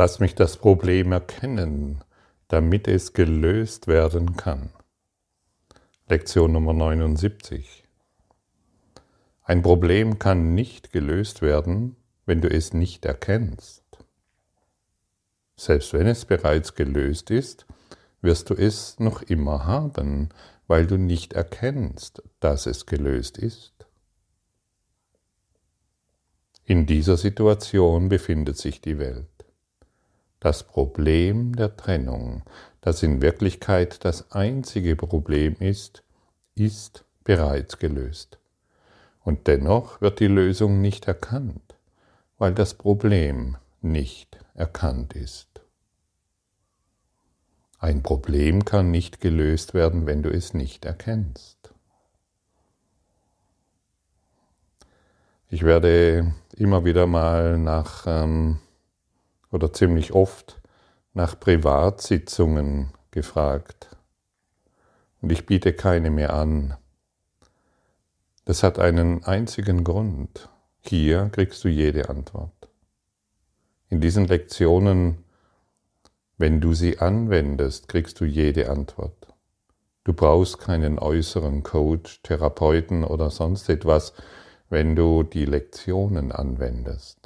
Lass mich das Problem erkennen, damit es gelöst werden kann. Lektion Nummer 79. Ein Problem kann nicht gelöst werden, wenn du es nicht erkennst. Selbst wenn es bereits gelöst ist, wirst du es noch immer haben, weil du nicht erkennst, dass es gelöst ist. In dieser Situation befindet sich die Welt. Das Problem der Trennung, das in Wirklichkeit das einzige Problem ist, ist bereits gelöst. Und dennoch wird die Lösung nicht erkannt, weil das Problem nicht erkannt ist. Ein Problem kann nicht gelöst werden, wenn du es nicht erkennst. Ich werde immer wieder mal nach, ähm, oder ziemlich oft nach Privatsitzungen gefragt. Und ich biete keine mehr an. Das hat einen einzigen Grund. Hier kriegst du jede Antwort. In diesen Lektionen wenn du sie anwendest, kriegst du jede Antwort. Du brauchst keinen äußeren Coach, Therapeuten oder sonst etwas, wenn du die Lektionen anwendest.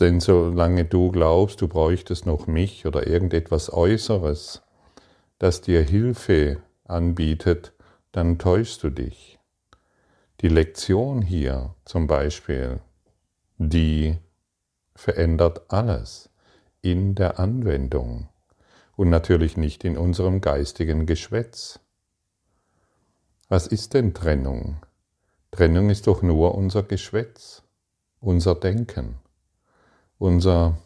Denn solange du glaubst, du bräuchtest noch mich oder irgendetwas Äußeres, das dir Hilfe anbietet, dann täuschst du dich. Die Lektion hier zum Beispiel, die verändert alles in der Anwendung und natürlich nicht in unserem geistigen Geschwätz. Was ist denn Trennung? Trennung ist doch nur unser Geschwätz, unser Denken, unser,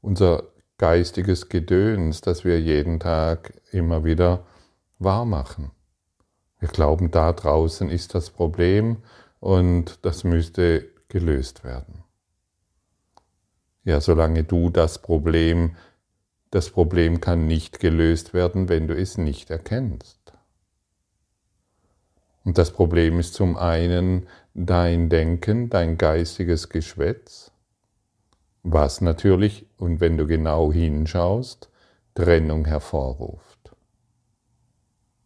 unser geistiges Gedöns, das wir jeden Tag immer wieder wahr machen. Wir glauben, da draußen ist das Problem und das müsste gelöst werden. Ja, solange du das Problem, das Problem kann nicht gelöst werden, wenn du es nicht erkennst. Und das Problem ist zum einen dein Denken, dein geistiges Geschwätz, was natürlich, und wenn du genau hinschaust, Trennung hervorruft.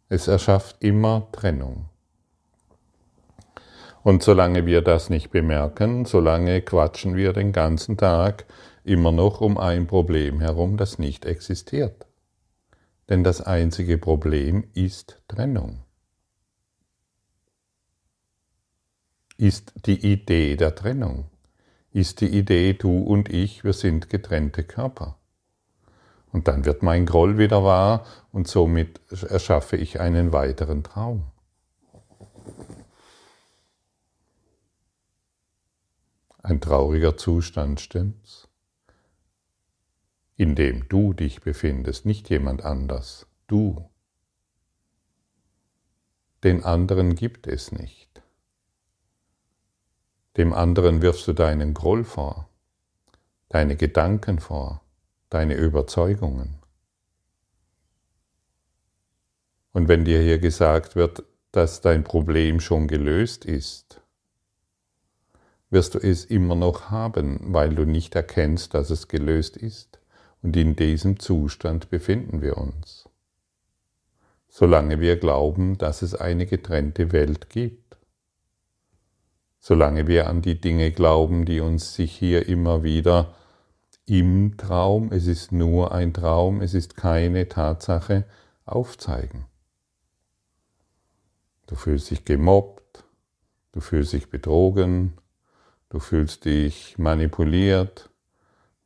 Es erschafft immer Trennung. Und solange wir das nicht bemerken, solange quatschen wir den ganzen Tag immer noch um ein Problem herum, das nicht existiert. Denn das einzige Problem ist Trennung. Ist die Idee der Trennung. Ist die Idee, du und ich, wir sind getrennte Körper. Und dann wird mein Groll wieder wahr und somit erschaffe ich einen weiteren Traum. Ein trauriger Zustand, stimmt's? In dem du dich befindest, nicht jemand anders, du. Den anderen gibt es nicht. Dem anderen wirfst du deinen Groll vor, deine Gedanken vor, deine Überzeugungen. Und wenn dir hier gesagt wird, dass dein Problem schon gelöst ist, wirst du es immer noch haben, weil du nicht erkennst, dass es gelöst ist. Und in diesem Zustand befinden wir uns. Solange wir glauben, dass es eine getrennte Welt gibt. Solange wir an die Dinge glauben, die uns sich hier immer wieder im Traum, es ist nur ein Traum, es ist keine Tatsache, aufzeigen. Du fühlst dich gemobbt, du fühlst dich betrogen, Du fühlst dich manipuliert.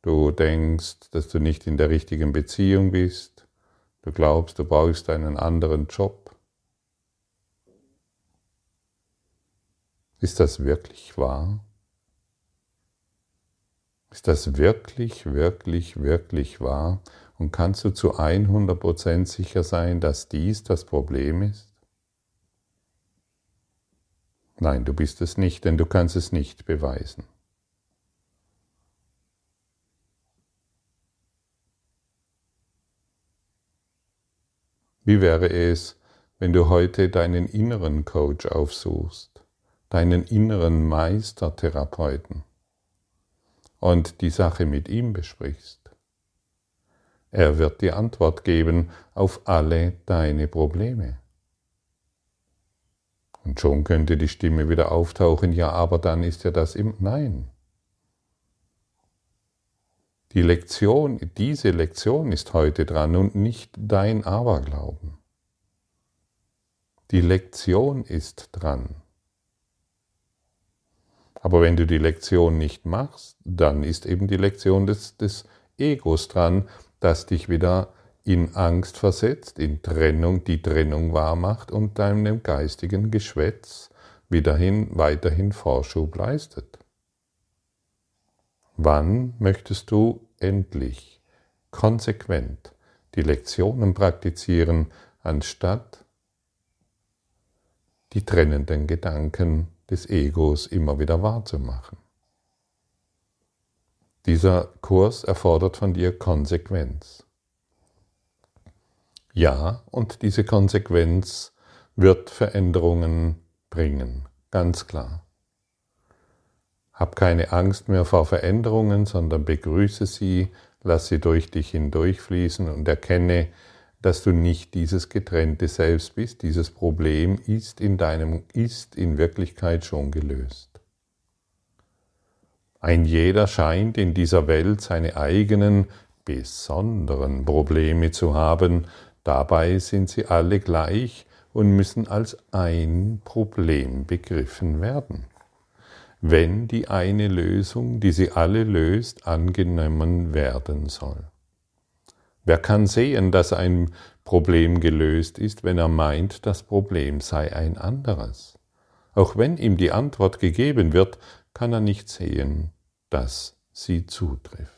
Du denkst, dass du nicht in der richtigen Beziehung bist. Du glaubst, du brauchst einen anderen Job. Ist das wirklich wahr? Ist das wirklich, wirklich, wirklich wahr? Und kannst du zu 100% sicher sein, dass dies das Problem ist? Nein, du bist es nicht, denn du kannst es nicht beweisen. Wie wäre es, wenn du heute deinen inneren Coach aufsuchst, deinen inneren Meistertherapeuten? und die Sache mit ihm besprichst. Er wird die Antwort geben auf alle deine Probleme. Und schon könnte die Stimme wieder auftauchen, ja, aber dann ist ja das im Nein. Die Lektion, diese Lektion ist heute dran und nicht dein Aberglauben. Die Lektion ist dran. Aber wenn du die Lektion nicht machst, dann ist eben die Lektion des, des Egos dran, das dich wieder in Angst versetzt, in Trennung, die Trennung wahrmacht und deinem geistigen Geschwätz wiederhin, weiterhin Vorschub leistet. Wann möchtest du endlich konsequent die Lektionen praktizieren, anstatt die trennenden Gedanken des Egos immer wieder wahrzumachen? Dieser Kurs erfordert von dir Konsequenz. Ja, und diese Konsequenz wird Veränderungen bringen, ganz klar. Hab keine Angst mehr vor Veränderungen, sondern begrüße sie, lass sie durch dich hindurchfließen und erkenne, dass du nicht dieses getrennte Selbst bist. Dieses Problem ist in deinem, ist in Wirklichkeit schon gelöst. Ein jeder scheint in dieser Welt seine eigenen besonderen Probleme zu haben, Dabei sind sie alle gleich und müssen als ein Problem begriffen werden. Wenn die eine Lösung, die sie alle löst, angenommen werden soll. Wer kann sehen, dass ein Problem gelöst ist, wenn er meint, das Problem sei ein anderes? Auch wenn ihm die Antwort gegeben wird, kann er nicht sehen, dass sie zutrifft.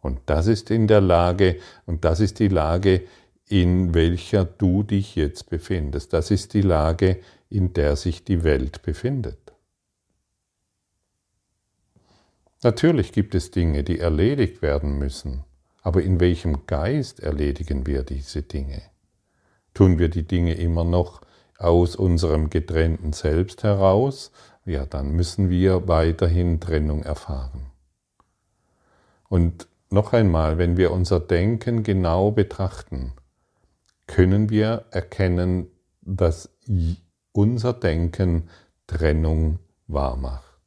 Und das ist in der Lage, und das ist die Lage, in welcher du dich jetzt befindest. Das ist die Lage, in der sich die Welt befindet. Natürlich gibt es Dinge, die erledigt werden müssen, aber in welchem Geist erledigen wir diese Dinge? Tun wir die Dinge immer noch aus unserem getrennten Selbst heraus, ja, dann müssen wir weiterhin Trennung erfahren. Und noch einmal, wenn wir unser Denken genau betrachten, können wir erkennen, dass unser Denken Trennung wahrmacht.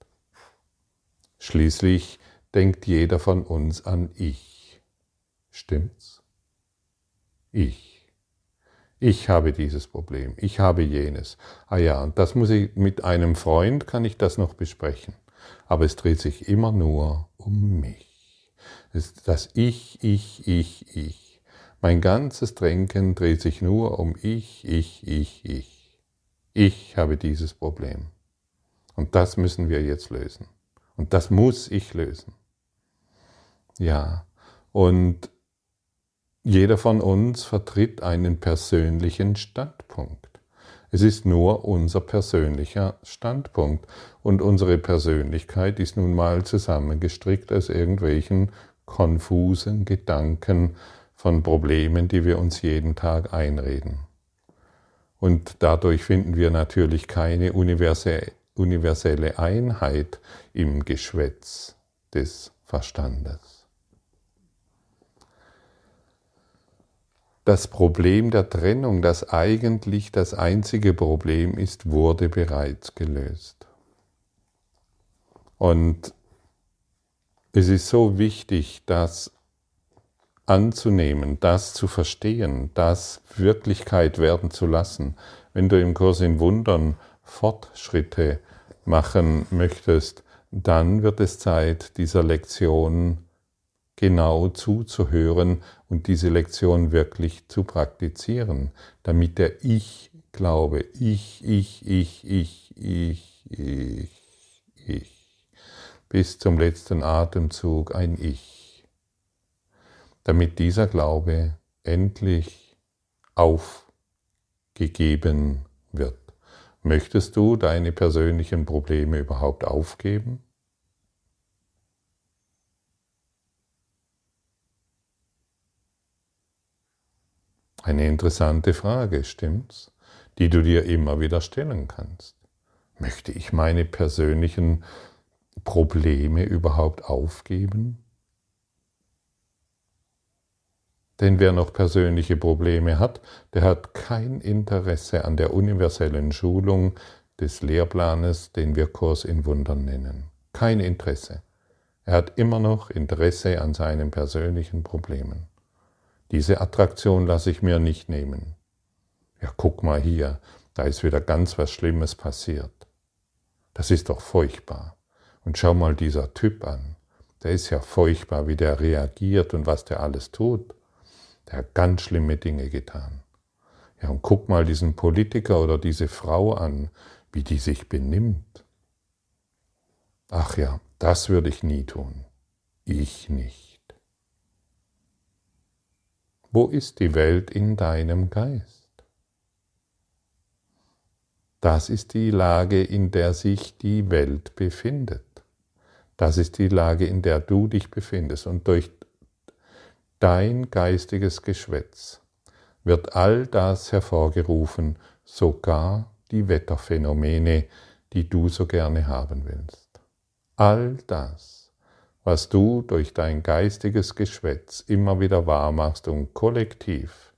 Schließlich denkt jeder von uns an Ich. Stimmt's? Ich. Ich habe dieses Problem, ich habe jenes. Ah ja, und das muss ich mit einem Freund kann ich das noch besprechen. Aber es dreht sich immer nur um mich. Das Ich, ich, ich, ich. Mein ganzes Denken dreht sich nur um ich, ich, ich, ich. Ich habe dieses Problem. Und das müssen wir jetzt lösen. Und das muss ich lösen. Ja, und jeder von uns vertritt einen persönlichen Standpunkt. Es ist nur unser persönlicher Standpunkt. Und unsere Persönlichkeit ist nun mal zusammengestrickt aus irgendwelchen konfusen Gedanken, von Problemen, die wir uns jeden Tag einreden. Und dadurch finden wir natürlich keine universelle Einheit im Geschwätz des Verstandes. Das Problem der Trennung, das eigentlich das einzige Problem ist, wurde bereits gelöst. Und es ist so wichtig, dass anzunehmen, das zu verstehen, das Wirklichkeit werden zu lassen. Wenn du im Kurs in Wundern Fortschritte machen möchtest, dann wird es Zeit, dieser Lektion genau zuzuhören und diese Lektion wirklich zu praktizieren, damit der Ich-Glaube, ich, ich, ich, ich, ich, ich, ich, bis zum letzten Atemzug ein Ich damit dieser Glaube endlich aufgegeben wird. Möchtest du deine persönlichen Probleme überhaupt aufgeben? Eine interessante Frage, stimmt's? Die du dir immer wieder stellen kannst. Möchte ich meine persönlichen Probleme überhaupt aufgeben? Denn wer noch persönliche Probleme hat, der hat kein Interesse an der universellen Schulung des Lehrplanes, den wir Kurs in Wundern nennen. Kein Interesse. Er hat immer noch Interesse an seinen persönlichen Problemen. Diese Attraktion lasse ich mir nicht nehmen. Ja, guck mal hier, da ist wieder ganz was Schlimmes passiert. Das ist doch furchtbar. Und schau mal dieser Typ an. Der ist ja furchtbar, wie der reagiert und was der alles tut. Der hat ganz schlimme Dinge getan. Ja, und guck mal diesen Politiker oder diese Frau an, wie die sich benimmt. Ach ja, das würde ich nie tun. Ich nicht. Wo ist die Welt in deinem Geist? Das ist die Lage, in der sich die Welt befindet. Das ist die Lage, in der du dich befindest. Und durch dein geistiges Geschwätz wird all das hervorgerufen, sogar die Wetterphänomene, die du so gerne haben willst. All das, was du durch dein geistiges Geschwätz immer wieder wahrmachst und kollektiv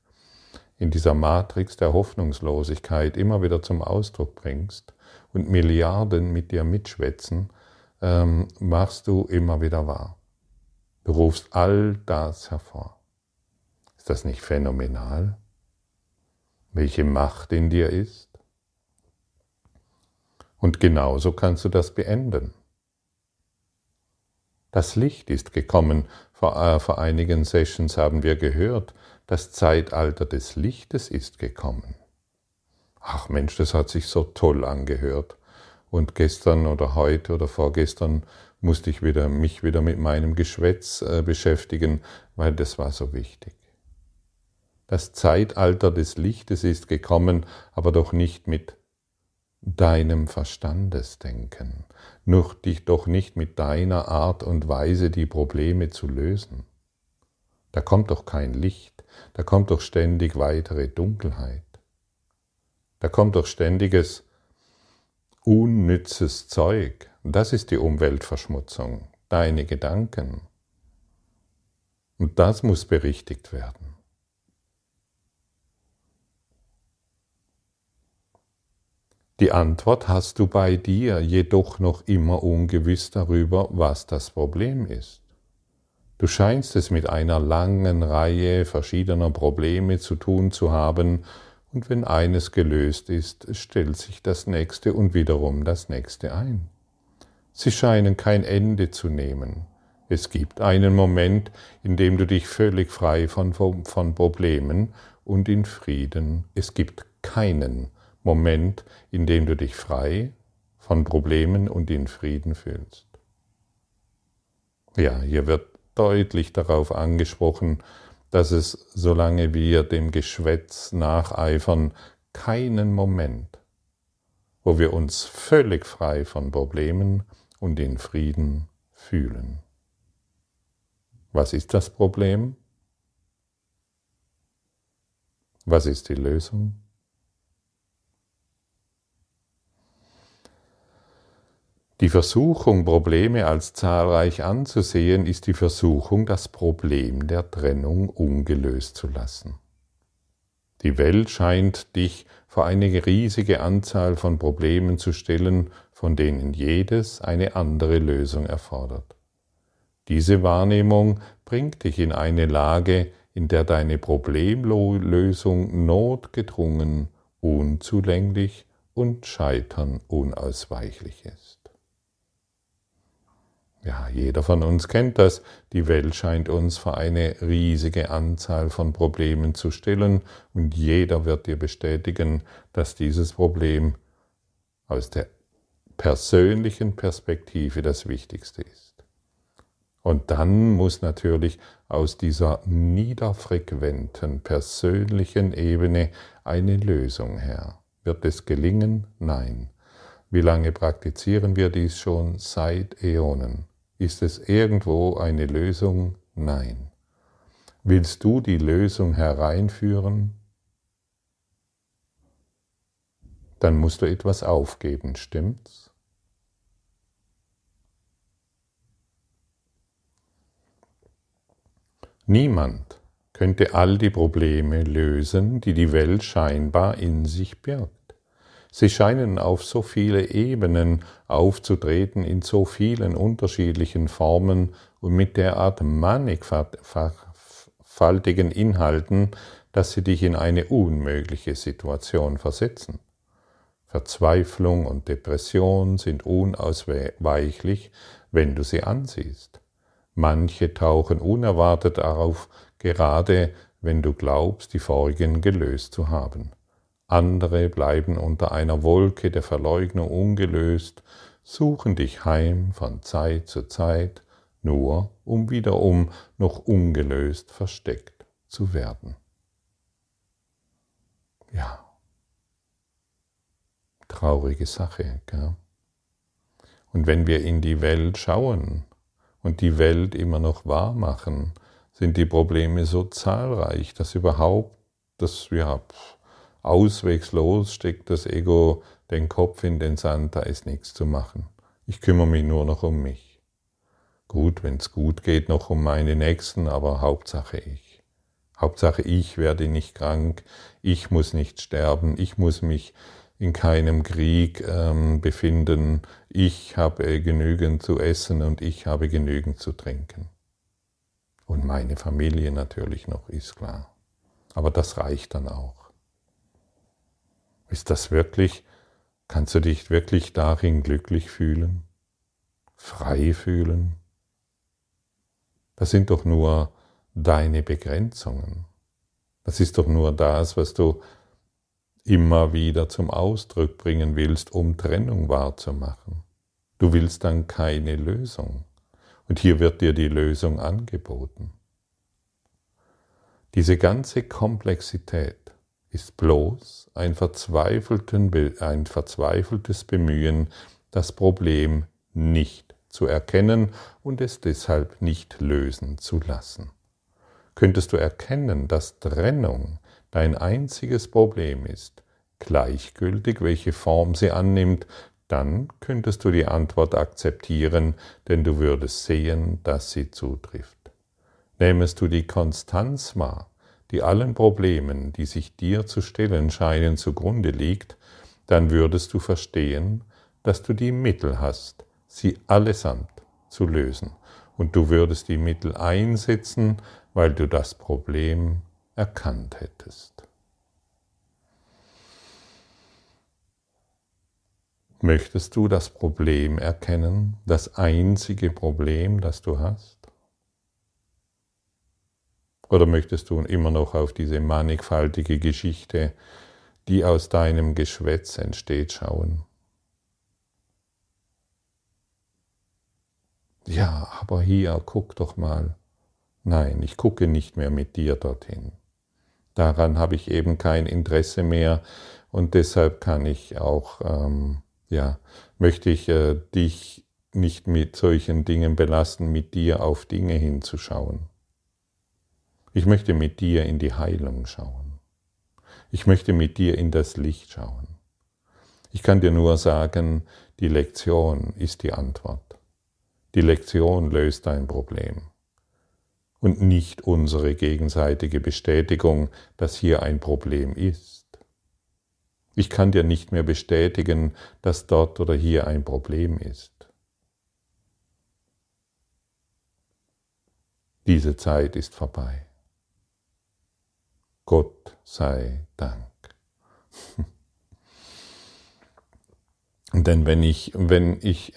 in dieser Matrix der Hoffnungslosigkeit immer wieder zum Ausdruck bringst und Milliarden mit dir mitschwätzen, ähm, machst du immer wieder wahr. Du rufst all das hervor. Ist das nicht phänomenal? Welche Macht in dir ist? Und genauso kannst du das beenden. Das Licht ist gekommen. Vor, äh, vor einigen Sessions haben wir gehört, das Zeitalter des Lichtes ist gekommen. Ach Mensch, das hat sich so toll angehört. Und gestern oder heute oder vorgestern musste ich wieder, mich wieder mit meinem Geschwätz äh, beschäftigen, weil das war so wichtig. Das Zeitalter des Lichtes ist gekommen, aber doch nicht mit deinem Verstandesdenken, nur dich doch nicht mit deiner Art und Weise die Probleme zu lösen. Da kommt doch kein Licht, da kommt doch ständig weitere Dunkelheit. Da kommt doch ständiges unnützes Zeug, das ist die Umweltverschmutzung, deine Gedanken. Und das muss berichtigt werden. Die Antwort hast du bei dir, jedoch noch immer ungewiss darüber, was das Problem ist. Du scheinst es mit einer langen Reihe verschiedener Probleme zu tun zu haben, und wenn eines gelöst ist, stellt sich das nächste und wiederum das nächste ein. Sie scheinen kein Ende zu nehmen. Es gibt einen Moment, in dem du dich völlig frei von, von Problemen und in Frieden. Es gibt keinen Moment, in dem du dich frei von Problemen und in Frieden fühlst. Ja, hier wird deutlich darauf angesprochen, dass es, solange wir dem Geschwätz nacheifern, keinen Moment, wo wir uns völlig frei von Problemen und in Frieden fühlen. Was ist das Problem? Was ist die Lösung? Die Versuchung, Probleme als zahlreich anzusehen, ist die Versuchung, das Problem der Trennung ungelöst zu lassen. Die Welt scheint dich vor eine riesige Anzahl von Problemen zu stellen, von denen jedes eine andere Lösung erfordert. Diese Wahrnehmung bringt dich in eine Lage, in der deine Problemlösung notgedrungen, unzulänglich und Scheitern unausweichlich ist. Ja, jeder von uns kennt das. Die Welt scheint uns vor eine riesige Anzahl von Problemen zu stellen und jeder wird dir bestätigen, dass dieses Problem aus der persönlichen Perspektive das Wichtigste ist. Und dann muss natürlich aus dieser niederfrequenten persönlichen Ebene eine Lösung her. Wird es gelingen? Nein. Wie lange praktizieren wir dies schon? Seit Äonen. Ist es irgendwo eine Lösung? Nein. Willst du die Lösung hereinführen? Dann musst du etwas aufgeben, stimmt's? Niemand könnte all die Probleme lösen, die die Welt scheinbar in sich birgt. Sie scheinen auf so viele Ebenen aufzutreten, in so vielen unterschiedlichen Formen und mit derart mannigfaltigen Inhalten, dass sie dich in eine unmögliche Situation versetzen. Verzweiflung und Depression sind unausweichlich, wenn du sie ansiehst. Manche tauchen unerwartet auf, gerade wenn du glaubst, die vorigen gelöst zu haben. Andere bleiben unter einer Wolke der Verleugnung ungelöst, suchen dich heim von Zeit zu Zeit, nur um wiederum noch ungelöst versteckt zu werden. Ja, traurige Sache. Gell? Und wenn wir in die Welt schauen und die Welt immer noch wahr machen, sind die Probleme so zahlreich, dass überhaupt, dass wir auswegslos steckt das Ego den Kopf in den Sand, da ist nichts zu machen. Ich kümmere mich nur noch um mich. Gut, wenn es gut geht, noch um meine Nächsten, aber Hauptsache ich. Hauptsache ich werde nicht krank, ich muss nicht sterben, ich muss mich in keinem Krieg ähm, befinden, ich habe genügend zu essen und ich habe genügend zu trinken. Und meine Familie natürlich noch, ist klar. Aber das reicht dann auch. Ist das wirklich, kannst du dich wirklich darin glücklich fühlen? Frei fühlen? Das sind doch nur deine Begrenzungen. Das ist doch nur das, was du immer wieder zum Ausdruck bringen willst, um Trennung wahrzumachen. Du willst dann keine Lösung. Und hier wird dir die Lösung angeboten. Diese ganze Komplexität ist bloß ein, ein verzweifeltes Bemühen, das Problem nicht zu erkennen und es deshalb nicht lösen zu lassen. Könntest du erkennen, dass Trennung dein einziges Problem ist, gleichgültig welche Form sie annimmt, dann könntest du die Antwort akzeptieren, denn du würdest sehen, dass sie zutrifft. Nähmest du die Konstanz wahr, die allen Problemen, die sich dir zu stellen scheinen, zugrunde liegt, dann würdest du verstehen, dass du die Mittel hast, sie allesamt zu lösen. Und du würdest die Mittel einsetzen, weil du das Problem erkannt hättest. Möchtest du das Problem erkennen, das einzige Problem, das du hast? Oder möchtest du immer noch auf diese mannigfaltige Geschichte, die aus deinem Geschwätz entsteht, schauen? Ja, aber hier, guck doch mal. Nein, ich gucke nicht mehr mit dir dorthin. Daran habe ich eben kein Interesse mehr und deshalb kann ich auch ähm, ja, möchte ich äh, dich nicht mit solchen Dingen belasten, mit dir auf Dinge hinzuschauen. Ich möchte mit dir in die Heilung schauen. Ich möchte mit dir in das Licht schauen. Ich kann dir nur sagen, die Lektion ist die Antwort. Die Lektion löst dein Problem. Und nicht unsere gegenseitige Bestätigung, dass hier ein Problem ist. Ich kann dir nicht mehr bestätigen, dass dort oder hier ein Problem ist. Diese Zeit ist vorbei. Gott sei Dank. Denn wenn ich, wenn ich,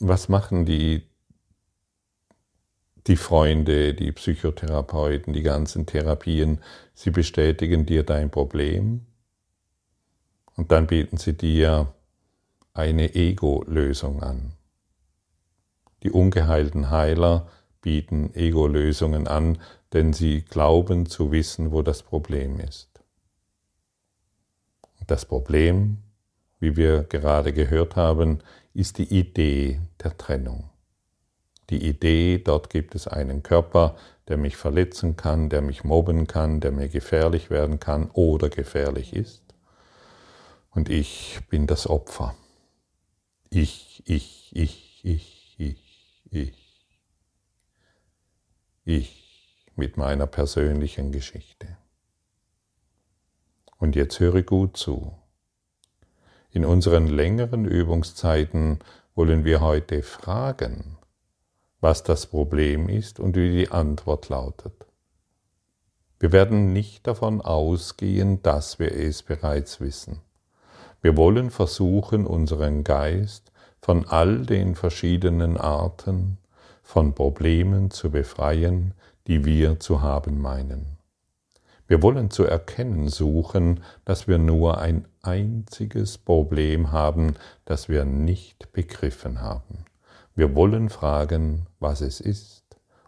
was machen die, die Freunde, die Psychotherapeuten, die ganzen Therapien? Sie bestätigen dir dein Problem und dann bieten sie dir eine Ego-Lösung an. Die ungeheilten Heiler bieten Ego-Lösungen an, denn sie glauben zu wissen, wo das Problem ist. Das Problem, wie wir gerade gehört haben, ist die Idee der Trennung. Die Idee, dort gibt es einen Körper, der mich verletzen kann, der mich mobben kann, der mir gefährlich werden kann oder gefährlich ist und ich bin das Opfer. Ich, ich, ich, ich, ich, ich. Ich mit meiner persönlichen Geschichte. Und jetzt höre gut zu. In unseren längeren Übungszeiten wollen wir heute fragen, was das Problem ist und wie die Antwort lautet. Wir werden nicht davon ausgehen, dass wir es bereits wissen. Wir wollen versuchen, unseren Geist von all den verschiedenen Arten von Problemen zu befreien, die wir zu haben meinen. Wir wollen zu erkennen suchen, dass wir nur ein einziges Problem haben, das wir nicht begriffen haben. Wir wollen fragen, was es ist,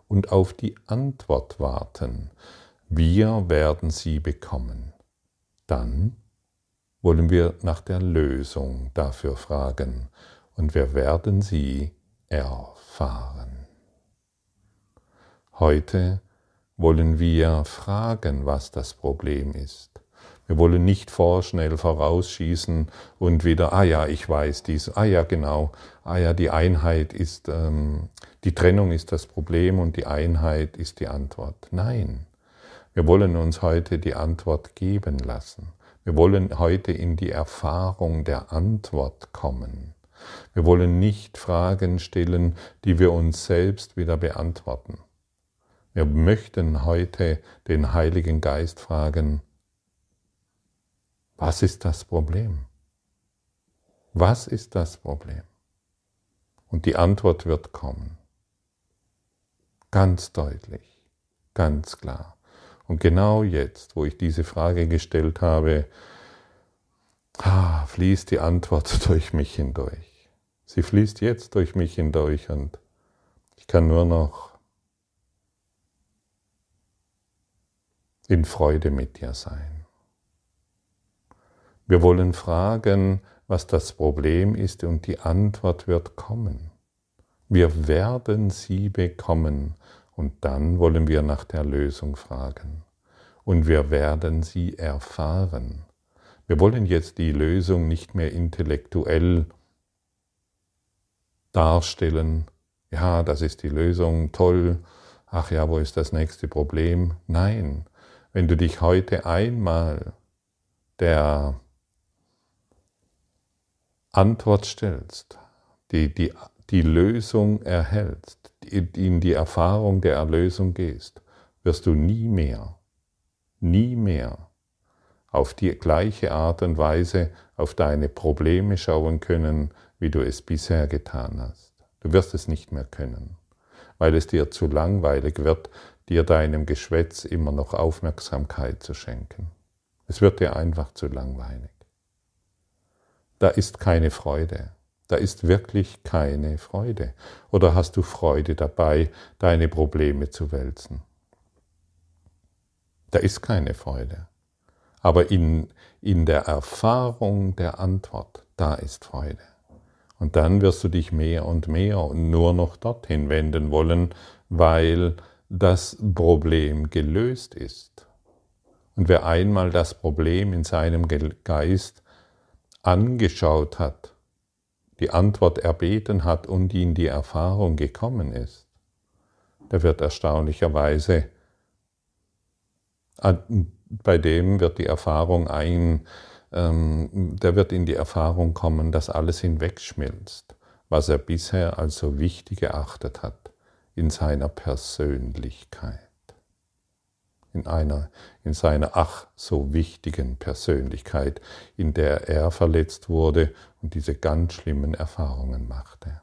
und auf die Antwort warten. Wir werden sie bekommen. Dann wollen wir nach der Lösung dafür fragen, und wir werden sie erfahren. Heute wollen wir fragen, was das Problem ist. Wir wollen nicht vorschnell vorausschießen und wieder, ah ja, ich weiß dies, ah ja, genau, ah ja, die Einheit ist, ähm, die Trennung ist das Problem und die Einheit ist die Antwort. Nein, wir wollen uns heute die Antwort geben lassen. Wir wollen heute in die Erfahrung der Antwort kommen. Wir wollen nicht Fragen stellen, die wir uns selbst wieder beantworten. Wir möchten heute den Heiligen Geist fragen, was ist das Problem? Was ist das Problem? Und die Antwort wird kommen. Ganz deutlich, ganz klar. Und genau jetzt, wo ich diese Frage gestellt habe, fließt die Antwort durch mich hindurch. Sie fließt jetzt durch mich hindurch und ich kann nur noch in Freude mit dir sein. Wir wollen fragen, was das Problem ist und die Antwort wird kommen. Wir werden sie bekommen und dann wollen wir nach der Lösung fragen. Und wir werden sie erfahren. Wir wollen jetzt die Lösung nicht mehr intellektuell darstellen. Ja, das ist die Lösung, toll. Ach ja, wo ist das nächste Problem? Nein, wenn du dich heute einmal der Antwort stellst, die, die, die Lösung erhältst, in die Erfahrung der Erlösung gehst, wirst du nie mehr, nie mehr auf die gleiche Art und Weise auf deine Probleme schauen können, wie du es bisher getan hast. Du wirst es nicht mehr können, weil es dir zu langweilig wird, dir deinem Geschwätz immer noch Aufmerksamkeit zu schenken. Es wird dir einfach zu langweilig da ist keine Freude. Da ist wirklich keine Freude. Oder hast du Freude dabei, deine Probleme zu wälzen? Da ist keine Freude. Aber in, in der Erfahrung der Antwort, da ist Freude. Und dann wirst du dich mehr und mehr und nur noch dorthin wenden wollen, weil das Problem gelöst ist. Und wer einmal das Problem in seinem Geist angeschaut hat, die Antwort erbeten hat und in die Erfahrung gekommen ist, der wird erstaunlicherweise, bei dem wird die Erfahrung ein, ähm, der wird in die Erfahrung kommen, dass alles hinwegschmilzt, was er bisher als so wichtig erachtet hat in seiner Persönlichkeit in einer, in seiner ach so wichtigen Persönlichkeit, in der er verletzt wurde und diese ganz schlimmen Erfahrungen machte.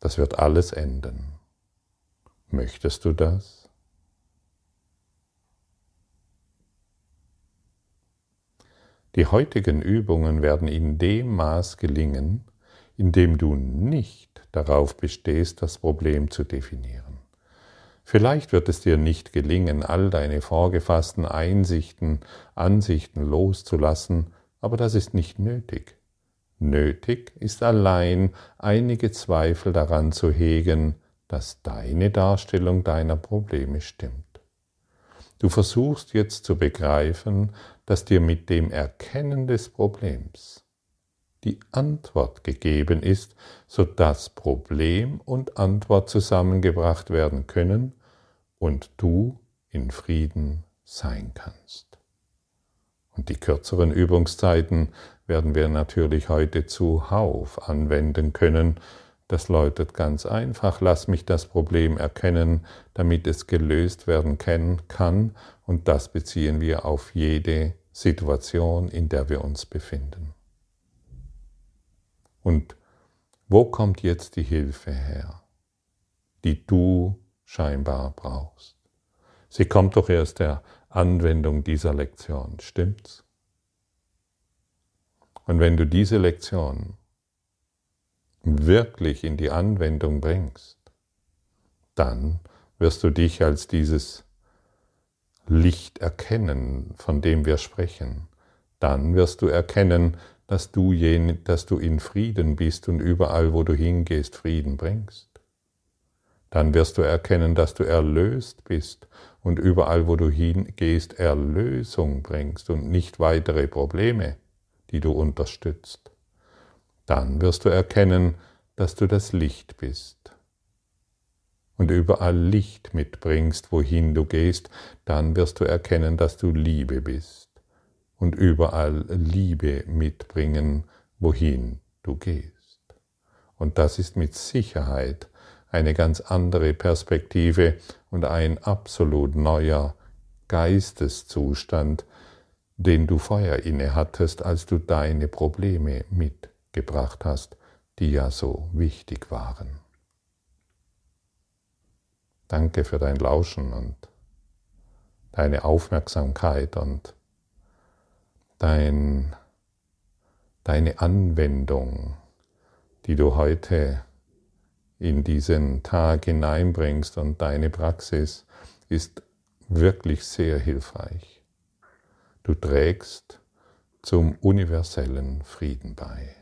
Das wird alles enden. Möchtest du das? Die heutigen Übungen werden in dem Maß gelingen, in dem du nicht darauf bestehst, das Problem zu definieren. Vielleicht wird es dir nicht gelingen, all deine vorgefassten Einsichten, Ansichten loszulassen, aber das ist nicht nötig. Nötig ist allein einige Zweifel daran zu hegen, dass deine Darstellung deiner Probleme stimmt. Du versuchst jetzt zu begreifen, dass dir mit dem Erkennen des Problems die Antwort gegeben ist, sodass Problem und Antwort zusammengebracht werden können und du in Frieden sein kannst. Und die kürzeren Übungszeiten werden wir natürlich heute zuhauf anwenden können. Das läutet ganz einfach, lass mich das Problem erkennen, damit es gelöst werden kann, und das beziehen wir auf jede Situation, in der wir uns befinden. Und wo kommt jetzt die Hilfe her, die du scheinbar brauchst? Sie kommt doch erst der Anwendung dieser Lektion, stimmt's? Und wenn du diese Lektion wirklich in die Anwendung bringst, dann wirst du dich als dieses Licht erkennen, von dem wir sprechen. Dann wirst du erkennen, dass du, jen, dass du in Frieden bist und überall, wo du hingehst, Frieden bringst. Dann wirst du erkennen, dass du erlöst bist und überall, wo du hingehst, Erlösung bringst und nicht weitere Probleme, die du unterstützt. Dann wirst du erkennen, dass du das Licht bist und überall Licht mitbringst, wohin du gehst, dann wirst du erkennen, dass du Liebe bist und überall Liebe mitbringen, wohin du gehst. Und das ist mit Sicherheit eine ganz andere Perspektive und ein absolut neuer Geisteszustand, den du vorher inne hattest, als du deine Probleme mitgebracht hast, die ja so wichtig waren. Danke für dein Lauschen und deine Aufmerksamkeit und dein, deine Anwendung, die du heute in diesen Tag hineinbringst und deine Praxis ist wirklich sehr hilfreich. Du trägst zum universellen Frieden bei.